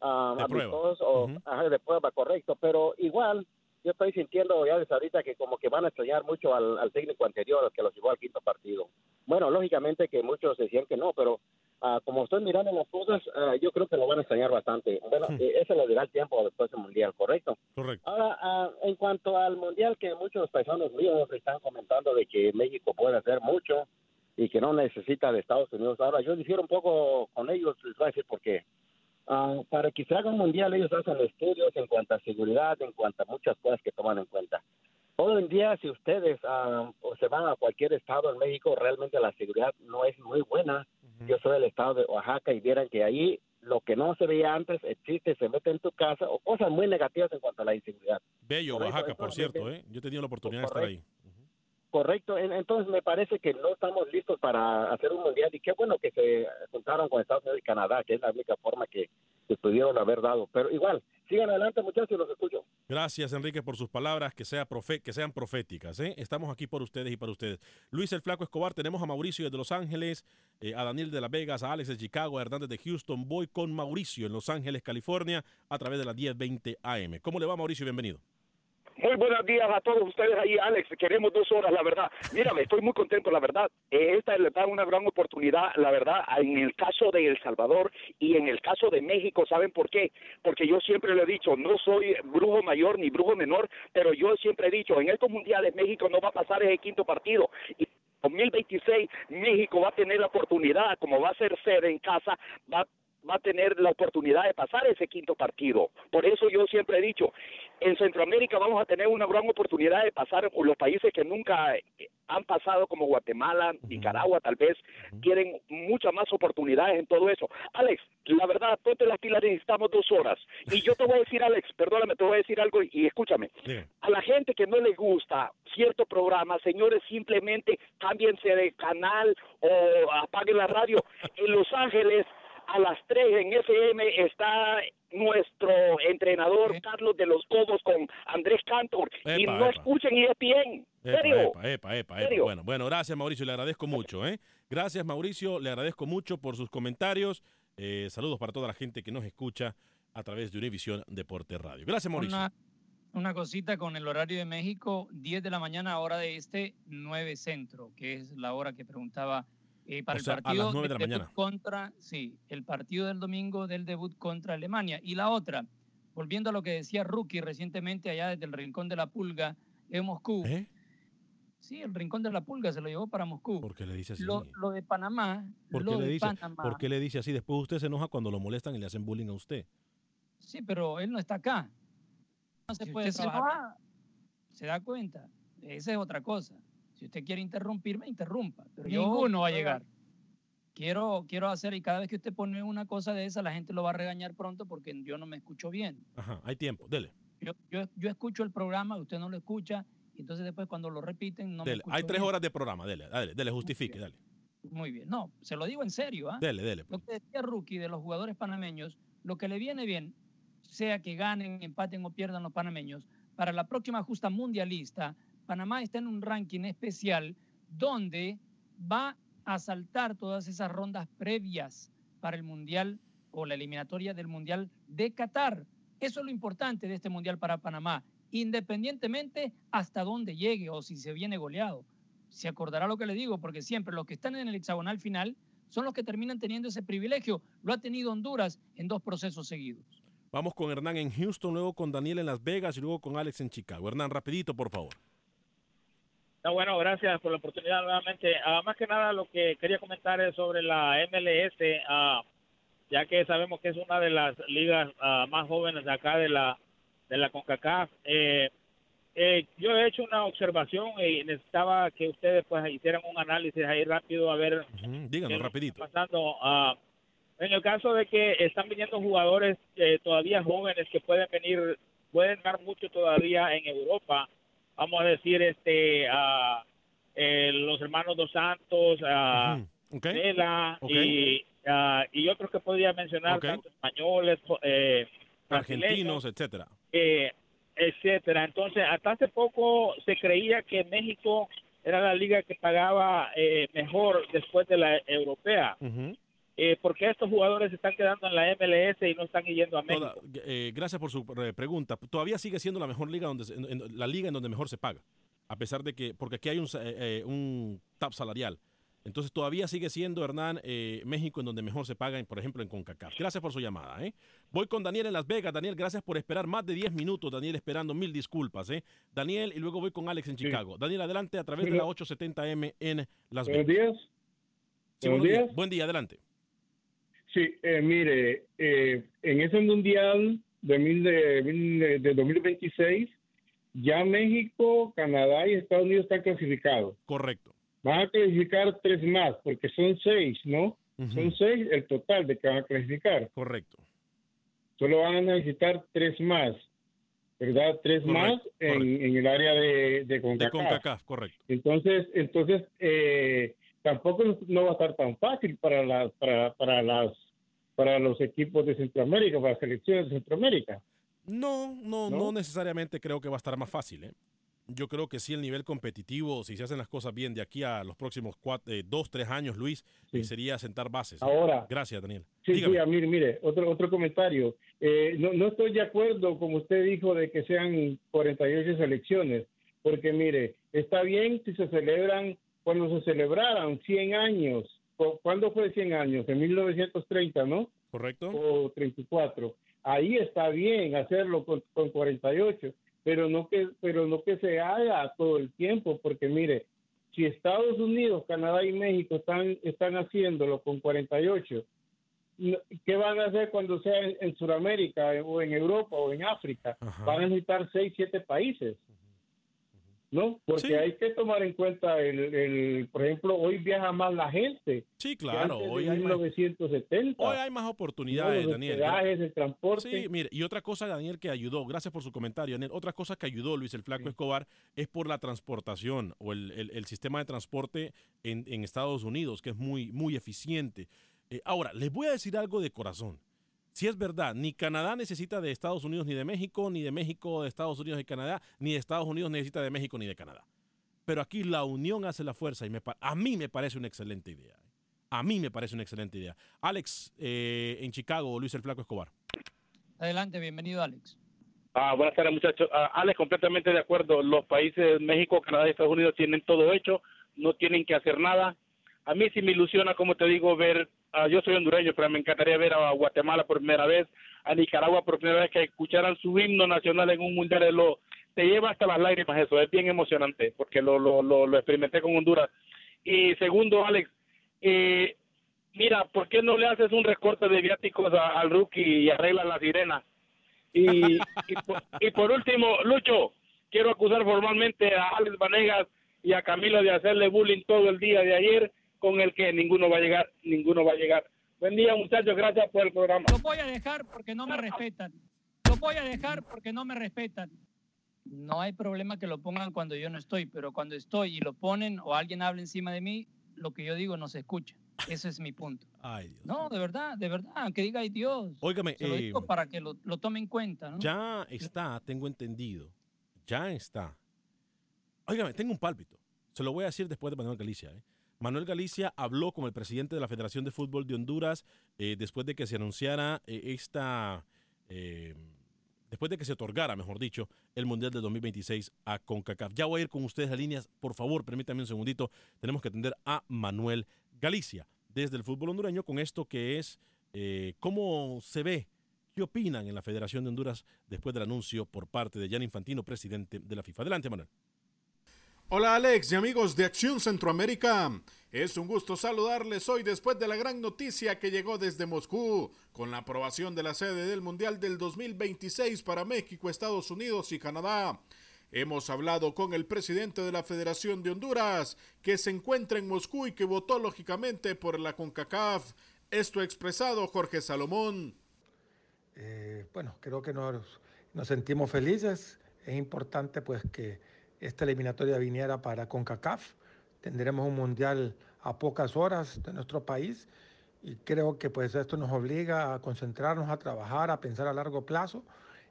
prueba. amistosos o ajá, de prueba, correcto, pero igual yo estoy sintiendo ya desde ahorita que como que van a extrañar mucho al, al técnico anterior, al que los llevó al quinto partido. Bueno, lógicamente que muchos decían que no, pero ah, como estoy mirando las cosas, ah, yo creo que lo van a extrañar bastante. Bueno, eh, eso lo dirá el tiempo después del Mundial, ¿correcto? Correcto. Ahora, ah, en cuanto al Mundial, que muchos paisanos míos están comentando de que México puede hacer mucho y que no necesita de Estados Unidos. Ahora, yo difiero un poco con ellos, les voy a decir por qué. Ah, para que se haga un mundial, ellos hacen estudios en cuanto a seguridad, en cuanto a muchas cosas que toman en cuenta. Hoy en día, si ustedes o se van a cualquier estado en México, realmente la seguridad no es muy buena. Yo soy del estado de Oaxaca y vieran que ahí lo que no se veía antes existe, se mete en tu casa o cosas muy negativas en cuanto a la inseguridad. Bello, Correcto, Oaxaca, por entonces, cierto, ¿eh? Yo he tenido la oportunidad de estar ahí. Correcto, En- entonces me parece que no estamos listos para hacer un mundial y qué bueno que se juntaron con Estados Unidos y Canadá, que es la única forma que, pudieron haber dado. Pero igual, sigan adelante muchachos, los escucho. Gracias, Enrique, por sus palabras, que sean proféticas. ¿eh? Estamos aquí por ustedes y para ustedes. Luis el Flaco Escobar, tenemos a Mauricio desde Los Ángeles, eh, a Daniel de Las Vegas, a Alex de Chicago, a Hernández de Houston. Voy con Mauricio en Los Ángeles, California, a través de la 1020 AM. ¿Cómo le va, Mauricio? Bienvenido. Muy buenos días a todos ustedes ahí, Alex. Queremos dos horas, la verdad. Mírame, estoy muy contento, la verdad. Esta le da una gran oportunidad, la verdad, en el caso de El Salvador y en el caso de México. ¿Saben por qué? Porque yo siempre le he dicho, no soy brujo mayor ni brujo menor, pero yo siempre he dicho, en estos mundiales México no va a pasar ese quinto partido. Y 2026 México va a tener la oportunidad, como va a ser sede en casa, va va a tener la oportunidad de pasar ese quinto partido. Por eso yo siempre he dicho, en Centroamérica vamos a tener una gran oportunidad de pasar los países que nunca eh, han pasado como Guatemala, Nicaragua tal vez, tienen muchas más oportunidades en todo eso. Alex, la verdad, ponte las pilas, necesitamos dos horas. Y yo te voy a decir, Alex, perdóname, te voy a decir algo y, y escúchame. A la gente que no le gusta cierto programa, señores, simplemente cámbiense de canal o apaguen la radio. En Los Ángeles a las 3 en FM está nuestro entrenador Carlos de los Cobos con Andrés Cantor y no epa. escuchen ESPN. Epa, ¿Serio? epa, epa, epa, epa. ¿Serio? Bueno, bueno, gracias Mauricio, le agradezco mucho. ¿eh? Gracias Mauricio, le agradezco mucho por sus comentarios. Eh, saludos para toda la gente que nos escucha a través de Univisión Deporte Radio. Gracias Mauricio. Una, una cosita con el horario de México, 10 de la mañana, hora de este, 9 centro, que es la hora que preguntaba eh, para O sea, a el partido las 9 de la del debut mañana. contra, sí, el partido del domingo del debut contra Alemania. Y la otra, volviendo a lo que decía Rookie recientemente allá desde el Rincón de la Pulga en Moscú. Sí, el Rincón de la Pulga se lo llevó para Moscú. ¿Por qué le dice así? Lo, lo de Panamá, ¿Por lo qué, le de dice, Panamá. ¿Por qué le dice así? Después usted se enoja cuando lo molestan y le hacen bullying a usted. Sí, pero él no está acá. No se Si puede. ¿Se da cuenta? Esa es otra cosa. Si usted quiere interrumpirme, interrumpa. Pero yo Ninguno va a llegar. Quiero, quiero hacer, y cada vez que usted pone una cosa de esa, la gente lo va a regañar pronto porque yo no me escucho bien. Ajá, hay tiempo, dele. Yo, yo, yo escucho el programa, usted no lo escucha, y entonces después cuando lo repiten, no me dele. escucho Hay tres bien. horas de programa, dele, dale, dele, justifique, dale. Muy bien. No, se lo digo en serio. ¿ah? Dele, dele. Lo que decía Rookie de los jugadores panameños, lo que le viene bien, sea que ganen, empaten o pierdan los panameños, para la próxima justa mundialista, Panamá está en un ranking especial donde va a saltar todas esas rondas previas para el mundial o la eliminatoria del mundial de Qatar. Eso es lo importante de este mundial para Panamá, independientemente hasta dónde llegue o si se viene goleado se acordará lo que le digo, porque siempre los que están en el hexagonal final son los que terminan teniendo ese privilegio. Lo ha tenido Honduras en dos procesos seguidos. Vamos con Hernán en Houston, luego con Daniel en Las Vegas y luego con Alex en Chicago. Hernán, rapidito, por favor. No, bueno, gracias por la oportunidad nuevamente. Ah, más que nada lo que quería comentar es sobre la MLS, ah, ya que sabemos que es una de las ligas ah, más jóvenes de acá de la de la CONCACAF. Eh, eh, yo he hecho una observación y necesitaba que ustedes pues hicieran un análisis ahí rápido a ver Ujú, Díganos, rapidito. pasando. en el caso de que están viniendo jugadores eh, todavía jóvenes que pueden venir, pueden dar mucho todavía en Europa, vamos a decir, este, ah, eh, los hermanos Dos Santos, Ok. Vela y, ah, y otros que podría mencionar, tanto españoles, eh, Argentinos, etcétera. eh, etcétera. Entonces, hasta hace poco se creía que México era la liga que pagaba eh, mejor después de la europea. Eh, ¿Por qué estos jugadores se están quedando en la MLS y no están yendo a Toda- México? eh, gracias por su pregunta. Todavía sigue siendo la mejor liga donde se- en- en- la liga en donde mejor se paga, a pesar de que porque aquí hay un, eh, eh, un top salarial. Entonces todavía sigue siendo Hernán eh, México en donde mejor se paga, por ejemplo en Concacaf. Gracias por su llamada. ¿eh? Voy con Daniel en Las Vegas. Daniel, gracias por esperar más de 10 minutos. Daniel esperando mil disculpas. ¿eh? Daniel y luego voy con Alex en Chicago. Daniel adelante a través de la 870M en Las Buenos Vegas. días. Sí, Buenos buenos días. días. Buen día, adelante. Sí, eh, mire, eh, en ese mundial de, mil de, mil- de 2026, ya México, Canadá y Estados Unidos están clasificados. Correcto. Van a clasificar tres más, porque son seis, ¿no? Son seis el total de que van a clasificar. Correcto. Solo van a necesitar tres más, ¿verdad? Tres Correcto, más en, en el área de, de CONCACAF. De CONCACAF, correcto. Entonces, entonces eh, tampoco no- va a estar tan fácil para las para, para las para los equipos de Centroamérica, para las selecciones de Centroamérica. No, no, ¿No? no, necesariamente creo que va a estar más fácil. ¿eh? Yo creo que sí el nivel competitivo, si se hacen las cosas bien de aquí a los próximos cuatro, eh, dos, tres años, Luis, eh, sería sentar bases. Ahora. Gracias, Daniel. Sí, Dígame. sí, ah, mire, mire, otro otro comentario. Eh, no, no estoy de acuerdo, como usted dijo, de que sean 48 selecciones, porque mire, está bien si se celebran, cuando se celebraran 100 años, ¿cu- ¿cuándo fue 100 años? En 1930, ¿no? Correcto. O 34. Ahí está bien hacerlo con, con 48, pero no que pero no que se haga todo el tiempo, porque mire, si Estados Unidos, Canadá y México están están haciéndolo con 48, no- ¿qué van a hacer cuando sea en, en Sudamérica o en Europa o en África? Van a necesitar 6, 7 países. ¿No? Porque Sí. hay que tomar en cuenta el, el, por ejemplo, hoy viaja más la gente. Sí, claro, hoy hay más- 1970. Hoy hay más oportunidades, Los Daniel. hospedajes, el transporte. Sí, mire, y otra cosa, Daniel, que ayudó, gracias por su comentario, Daniel, otra cosa que ayudó Luis el Flaco Escobar es por la transportación o el, el- el sistema de transporte en, en Estados Unidos, que es muy, muy eficiente. Eh, ahora, les voy a decir algo de corazón. Si es verdad, ni Canadá necesita de Estados Unidos ni de México, ni de México de Estados Unidos y Canadá, ni de Estados Unidos necesita de México ni de Canadá. Pero aquí la unión hace la fuerza y me pa- a mí me parece una excelente idea. A mí me parece una excelente idea. Alex, eh, en Chicago, Luis el Flaco Escobar. Adelante, bienvenido, Alex. Ah, buenas tardes, muchachos. Ah, Alex, completamente de acuerdo. Los países México, Canadá y Estados Unidos tienen todo hecho, no tienen que hacer nada. A mí sí me ilusiona, como te digo, ver. Ah, yo soy hondureño, pero me encantaría ver a Guatemala por primera vez, a Nicaragua por primera vez, que escucharan su himno nacional en un mundial. de Lo, te lleva hasta las lágrimas eso, es bien emocionante, porque lo, lo, lo, lo experimenté con Honduras. Y segundo, Alex, eh, mira, ¿por qué no le haces un recorte de viáticos a- al rookie y arreglas la sirena? Y, y, por, y por último, Lucho, quiero acusar formalmente a Alex Vanegas y a Camilo de hacerle bullying todo el día de ayer, con el que ninguno va a llegar, ninguno va a llegar. Buen día, muchachos, gracias por el programa. Lo voy a dejar porque no me respetan. Lo voy a dejar porque no me respetan. No hay problema que lo pongan cuando yo no estoy, pero cuando estoy y lo ponen o alguien habla encima de mí, lo que yo digo no se escucha. Ese es mi punto. Ay, Dios. No, de verdad, de verdad, que diga ay Dios. Óigame, Se lo eh, digo para que lo, lo tome en cuenta, ¿no? Ya está, tengo entendido. Ya está. Óigame, tengo un pálpito. Se lo voy a decir después de Manuel Galicia. ¿eh? Manuel Galicia habló con el presidente de la Federación de Fútbol de Honduras eh, después de que se anunciara eh, esta. eh, después de que se otorgara, mejor dicho, el Mundial del 2026 a CONCACAF. Ya voy a ir con ustedes a líneas. Por favor, permítanme un segundito. Tenemos que atender a Manuel Galicia desde el fútbol hondureño con esto que es cómo se ve ¿Qué opinan en la Federación de Honduras después del anuncio por parte de Jan Infantino, presidente de la FIFA? Adelante, Manuel. Hola Alex y amigos de Acción Centroamérica. Es un gusto saludarles hoy después de la gran noticia que llegó desde Moscú con la aprobación de la sede del Mundial del 2026 para México, Estados Unidos y Canadá. Hemos hablado con el presidente de la Federación de Honduras, que se encuentra en Moscú y que votó lógicamente por la CONCACAF. Esto ha expresado Jorge Salomón. Eh, bueno, creo que nos, nos sentimos felices. Es importante pues que esta eliminatoria viniera para CONCACAF. Tendremos un mundial a pocas horas de nuestro país y creo que pues esto nos obliga a concentrarnos, a trabajar, a pensar a largo plazo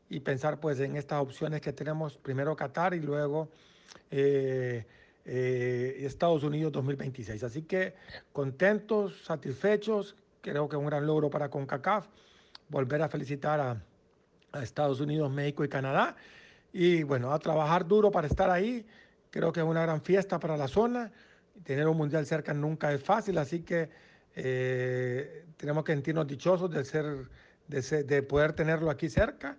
y pensar pues en estas opciones que tenemos, primero Qatar y luego eh, eh, Estados Unidos 2026. Así que contentos, satisfechos, creo que es un gran logro para CONCACAF, volver a felicitar a, a Estados Unidos, México y Canadá y bueno, a trabajar duro para estar ahí. Creo que es una gran fiesta para la zona. Tener un mundial cerca nunca es fácil, así que eh, tenemos que sentirnos dichosos de, ser, de, ser, de poder tenerlo aquí cerca.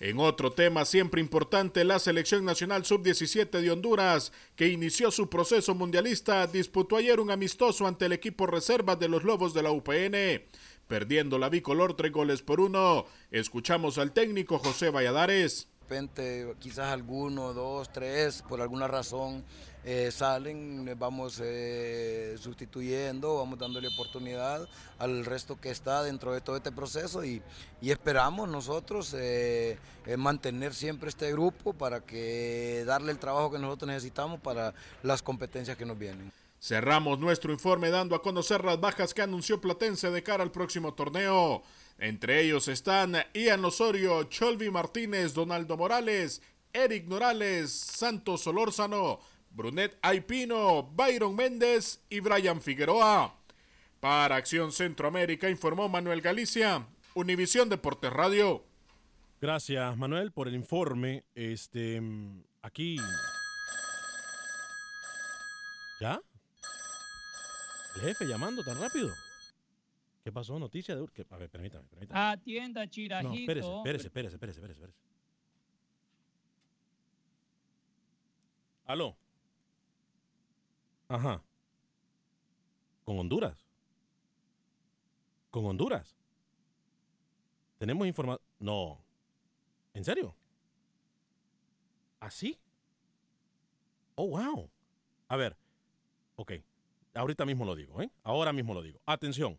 En otro tema siempre importante, la selección nacional sub-17 de Honduras, que inició su proceso mundialista, disputó ayer un amistoso ante el equipo reserva de los Lobos de la UPN, perdiendo la bicolor tres goles por uno. Escuchamos al técnico José Valladares repente quizás alguno, dos, tres, por alguna razón eh, salen, les vamos eh, sustituyendo, vamos dándole oportunidad al resto que está dentro de todo este proceso y, y esperamos nosotros eh, mantener siempre este grupo para que darle el trabajo que nosotros necesitamos para las competencias que nos vienen. Cerramos nuestro informe dando a conocer las bajas que anunció Platense de cara al próximo torneo. Entre ellos están Ian Osorio, Cholvi Martínez, Donaldo Morales, Eric Norales, Santos Solórzano, Brunet Aipino, Byron Méndez y Brian Figueroa. Para Acción Centroamérica informó Manuel Galicia, Univisión Deportes Radio. Gracias, Manuel, por el informe. Este, aquí. ¿Ya? El jefe llamando tan rápido. ¿Qué pasó? Noticia de... A ver, permítame, permítame. Atienda, Chirajito. No, espérese, espérese, espérese, espérese, espérese, espérese. Aló. Ajá. Con Honduras. Con Honduras. Tenemos información. No. ¿En serio? ¿Así? Oh, wow. A ver. Ok. Ahorita mismo lo digo, ¿eh? Ahora mismo lo digo. Atención.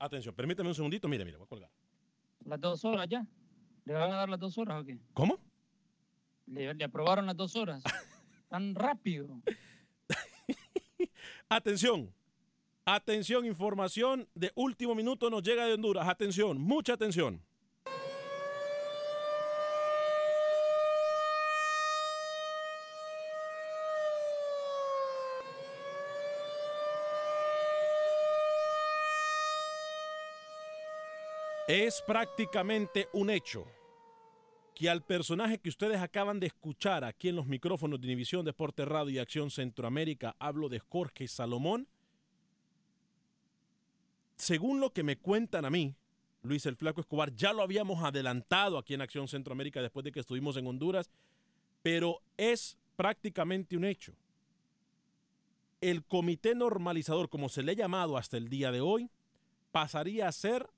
Atención, permíteme un segundito. Mire, mire, voy a colgar. Las dos horas ya. ¿Le van a dar las dos horas o qué? ¿Cómo? Le, le aprobaron las dos horas. Tan rápido. Atención. Atención, información de último minuto nos llega de Honduras. Atención, mucha atención. Es prácticamente un hecho que al personaje que ustedes acaban de escuchar aquí en los micrófonos de Univisión Deporte Radio y Acción Centroamérica, hablo de Jorge Salomón, según lo que me cuentan a mí, Luis el Flaco Escobar, ya lo habíamos adelantado aquí en Acción Centroamérica después de que estuvimos en Honduras, pero es prácticamente un hecho. El comité normalizador, como se le ha llamado hasta el día de hoy, pasaría a ser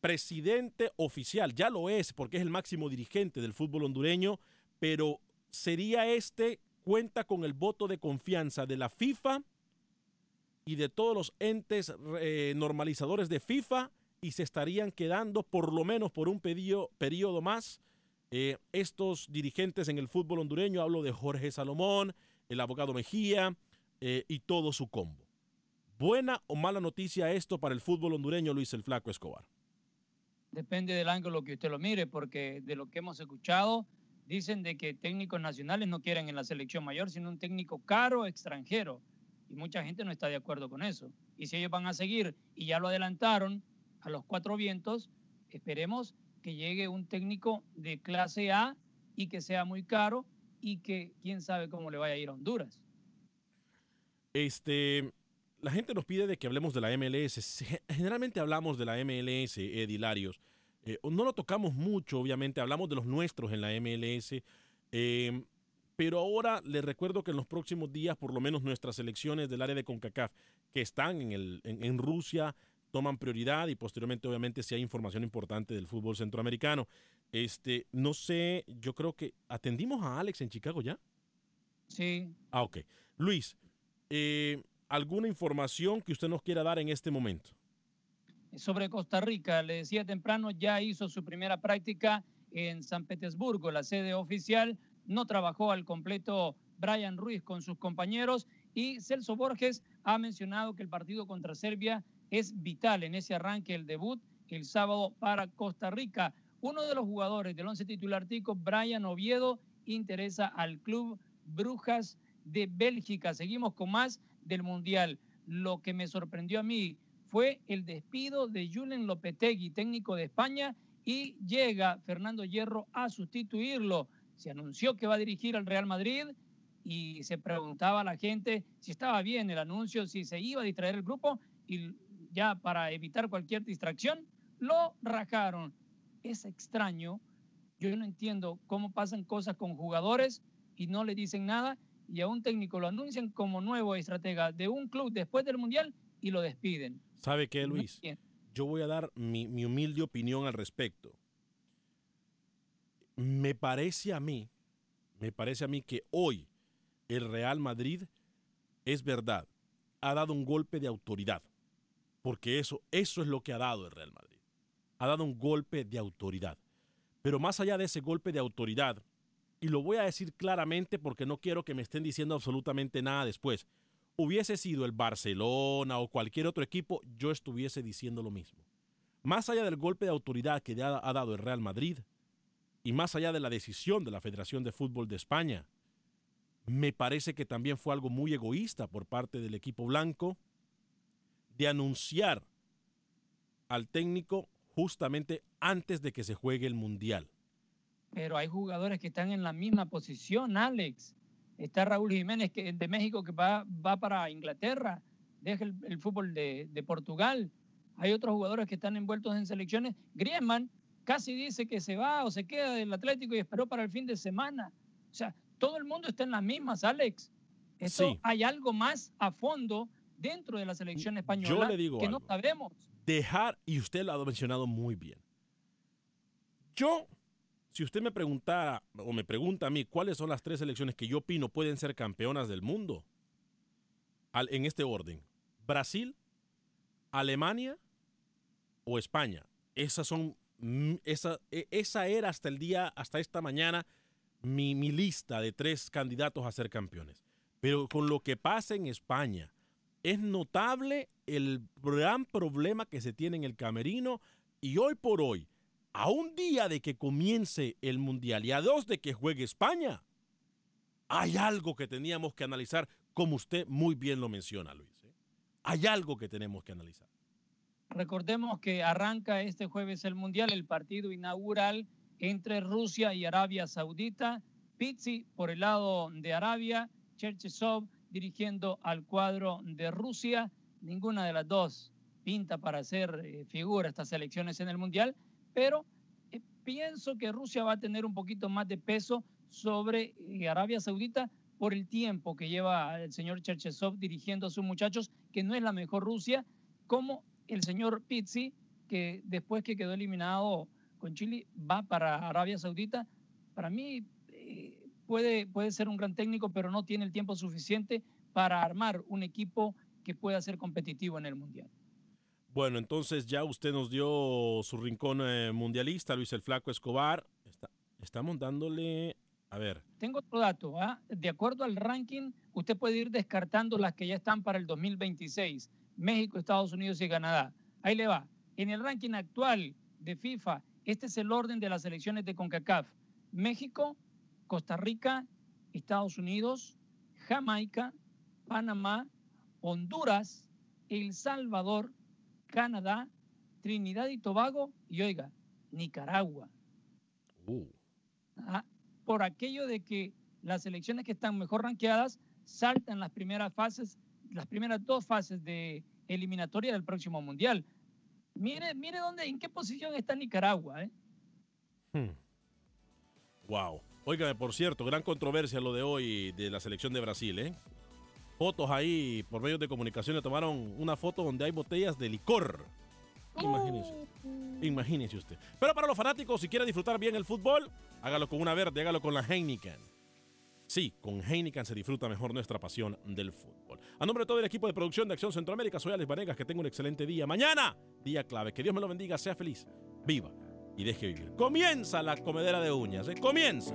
presidente oficial, ya lo es porque es el máximo dirigente del fútbol hondureño, pero sería este, cuenta con el voto de confianza de la FIFA y de todos los entes normalizadores de FIFA y se estarían quedando por lo menos por un periodo, periodo más eh, estos dirigentes en el fútbol hondureño, hablo de Jorge Salomón, el abogado Mejía eh, y todo su combo. ¿Buena o mala noticia esto para el fútbol hondureño, Luis el Flaco Escobar? Depende del ángulo que usted lo mire, porque de lo que hemos escuchado, dicen de que técnicos nacionales no quieren en la selección mayor, sino un técnico caro extranjero. Y mucha gente no está de acuerdo con eso. Y si ellos van a seguir, y ya lo adelantaron a los cuatro vientos, esperemos que llegue un técnico de clase A y que sea muy caro y que quién sabe cómo le vaya a ir a Honduras. Este, la gente nos pide de que hablemos de la MLS. Generalmente hablamos de la MLS, Edilarios. Eh, no lo tocamos mucho, obviamente, hablamos de los nuestros en la MLS, eh, pero ahora les recuerdo que en los próximos días, por lo menos nuestras selecciones del área de CONCACAF que están en, el, en, en Rusia toman prioridad y posteriormente, obviamente, si hay información importante del fútbol centroamericano. Este, no sé, yo creo que atendimos a Alex en Chicago ya. Sí. Ah, ok. Luis, eh, ¿alguna información que usted nos quiera dar en este momento? Sobre Costa Rica, le decía temprano, ya hizo su primera práctica en San Petersburgo, la sede oficial. No trabajó al completo Brian Ruiz con sus compañeros y Celso Borges ha mencionado que el partido contra Serbia es vital en ese arranque, el debut el sábado para Costa Rica. Uno de los jugadores del once titular tico, Brian Oviedo, interesa al club Brujas de Bélgica. Seguimos con más del Mundial. Lo que me sorprendió a mí fue el despido de Julen Lopetegui, técnico de España, y llega Fernando Hierro a sustituirlo. Se anunció que va a dirigir al Real Madrid y se preguntaba a la gente si estaba bien el anuncio, si se iba a distraer el grupo y ya para evitar cualquier distracción, lo rajaron. Es extraño. Yo no entiendo cómo pasan cosas con jugadores y no le dicen nada y a un técnico lo anuncian como nuevo estratega de un club después del Mundial y lo despiden. ¿Sabe qué, Luis? Yo voy a dar mi, mi humilde opinión al respecto. Me parece a mí, me parece a mí que hoy el Real Madrid es verdad, ha dado un golpe de autoridad, porque eso, eso es lo que ha dado el Real Madrid. Ha dado un golpe de autoridad. Pero más allá de ese golpe de autoridad, y lo voy a decir claramente porque no quiero que me estén diciendo absolutamente nada después, hubiese sido el Barcelona o cualquier otro equipo, yo estuviese diciendo lo mismo. Más allá del golpe de autoridad que ha, dado el Real Madrid, y más allá de la decisión de la Federación de Fútbol de España, me parece que también fue algo muy egoísta por parte del equipo blanco de anunciar al técnico justamente antes de que se juegue el Mundial. Pero hay jugadores que están en la misma posición, Alex. Está Raúl Jiménez que, de México que va, va para Inglaterra, deja el, el fútbol de, de, Portugal. Hay otros jugadores que están envueltos en selecciones. Griezmann casi dice que se va o se queda del Atlético y esperó para el fin de semana. O sea, todo el mundo está en las mismas, Alex. Eso sí. hay algo más a fondo dentro de la selección española Yo le digo que algo. no sabemos. Dejar, y usted lo ha mencionado muy bien. Yo, si usted me preguntara o me pregunta a mí cuáles son las tres selecciones que yo opino pueden ser campeonas del mundo, en este orden, Brasil, Alemania o España. Esas son, mm, esa, e, esa era hasta el día, hasta esta mañana, mi, mi lista de tres candidatos a ser campeones. Pero con lo que pasa en España, es notable el gran problema que se tiene en el camerino y hoy por hoy, a un día de que comience el Mundial y a dos de que juegue España, hay algo que teníamos que analizar, como usted muy bien lo menciona, Luis. ¿eh? Hay algo que tenemos que analizar. Recordemos que arranca este jueves el Mundial, el partido inaugural entre Rusia y Arabia Saudita. Pizzi por el lado de Arabia, Cherchesov dirigiendo al cuadro de Rusia. Ninguna de las dos pinta para ser eh, figura estas elecciones en el Mundial, pero eh, pienso que Rusia va a tener un poquito más de peso sobre eh, Arabia Saudita por el tiempo que lleva el señor Cherchesov dirigiendo a sus muchachos, que no es la mejor Rusia, como el señor Pizzi, que después que quedó eliminado con Chile va para Arabia Saudita. Para mí eh, puede, puede ser un gran técnico, pero no tiene el tiempo suficiente para armar un equipo que pueda ser competitivo en el Mundial. Bueno, entonces ya usted nos dio su rincón eh, mundialista, Luis el Flaco Escobar. Está, estamos dándole, a ver. Tengo otro dato. ¿ah? De acuerdo al ranking, usted puede ir descartando las que ya están para el 2026. México, Estados Unidos y Canadá. Ahí le va. En el ranking actual de FIFA, este es el orden de las elecciones de CONCACAF. México, Costa Rica, Estados Unidos, Jamaica, Panamá, Honduras, El Salvador, Canadá, Trinidad y Tobago y, oiga, Nicaragua. Uh. Ah, por aquello de que las elecciones que están mejor ranqueadas saltan las primeras fases, las primeras dos fases de eliminatoria del próximo Mundial. Mire, mire dónde, en qué posición está Nicaragua, ¿eh? Hmm. Wow. Óigame, por cierto, gran controversia lo de hoy de la selección de Brasil, ¿eh? Fotos ahí por medios de comunicación le tomaron una foto donde hay botellas de licor. Imagínense. Imagínense usted. Pero para los fanáticos, si quiere disfrutar bien el fútbol, hágalo con una verde, hágalo con la Heineken. Sí, con Heineken se disfruta mejor nuestra pasión del fútbol. A nombre de todo el equipo de producción de Acción Centroamérica, soy Alex Vanegas, que tenga un excelente día. Mañana, día clave. Que Dios me lo bendiga, sea feliz, viva y deje vivir. Comienza la comedera de uñas, ¿eh? Comienza.